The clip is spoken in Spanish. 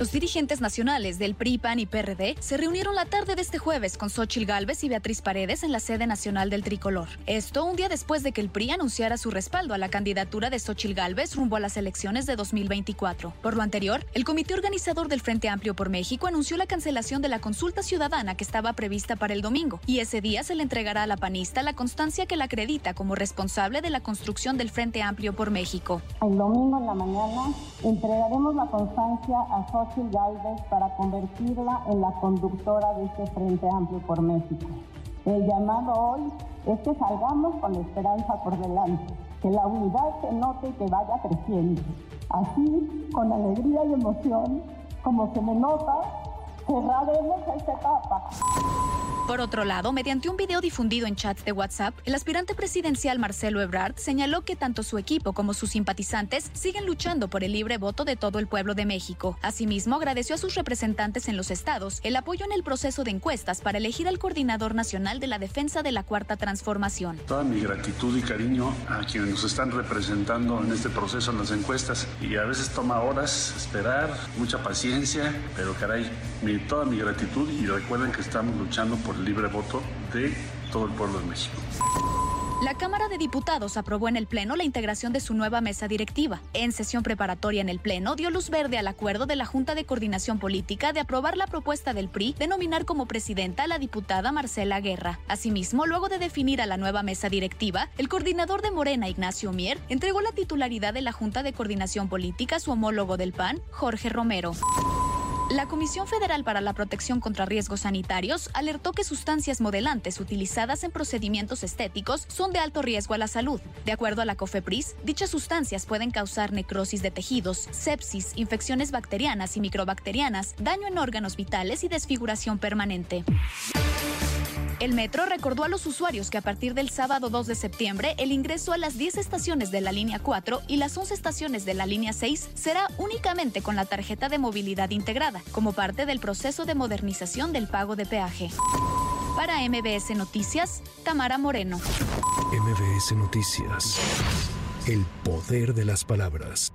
Los dirigentes nacionales del PRI, PAN y PRD se reunieron la tarde de este jueves con Xochil Gálvez y Beatriz Paredes en la sede nacional del Tricolor. Esto un día después de que el PRI anunciara su respaldo a la candidatura de Xochil Gálvez rumbo a las elecciones de 2024. Por lo anterior, el comité organizador del Frente Amplio por México anunció la cancelación de la consulta ciudadana que estaba prevista para el domingo, y ese día se le entregará a la panista la constancia que la acredita como responsable de la construcción del Frente Amplio por México. El domingo en la mañana entregaremos la constancia a Xochitl Galvez para convertirla en la conductora de este Frente Amplio por México. El llamado hoy es que salgamos con la esperanza por delante, que la unidad se note y que vaya creciendo. Así, con alegría y emoción, como se me nota, cerraremos esta etapa. Por otro lado, mediante un video difundido en chats de WhatsApp, el aspirante presidencial Marcelo Ebrard señaló que tanto su equipo como sus simpatizantes siguen luchando por el libre voto de todo el pueblo de México. Asimismo, agradeció a sus representantes en los estados el apoyo en el proceso de encuestas para elegir al coordinador nacional de la defensa de la Cuarta Transformación. Toda mi gratitud y cariño a quienes nos están representando en este proceso en las encuestas y a veces toma horas esperar, mucha paciencia, pero caray, mi, toda mi gratitud y recuerden que estamos luchando por el libre voto de todo el pueblo de México. La Cámara de Diputados aprobó en el Pleno la integración de su nueva mesa directiva. En sesión preparatoria en el Pleno dio luz verde al acuerdo de la Junta de Coordinación Política de aprobar la propuesta del PRI de nominar como presidenta a la diputada Marcela Guerra. Asimismo, luego de definir a la nueva mesa directiva, el coordinador de Morena, Ignacio Mier, entregó la titularidad de la Junta de Coordinación Política a su homólogo del PAN, Jorge Romero. La Comisión Federal para la Protección contra Riesgos Sanitarios alertó que sustancias modelantes utilizadas en procedimientos estéticos son de alto riesgo a la salud. De acuerdo a la COFEPRIS, dichas sustancias pueden causar necrosis de tejidos, sepsis, infecciones bacterianas y microbacterianas, daño en órganos vitales y desfiguración permanente. El metro recordó a los usuarios que a partir del sábado 2 de septiembre el ingreso a las 10 estaciones de la línea 4 y las 11 estaciones de la línea 6 será únicamente con la tarjeta de movilidad integrada, como parte del proceso de modernización del pago de peaje. Para MBS Noticias, Tamara Moreno. MBS Noticias. El poder de las palabras.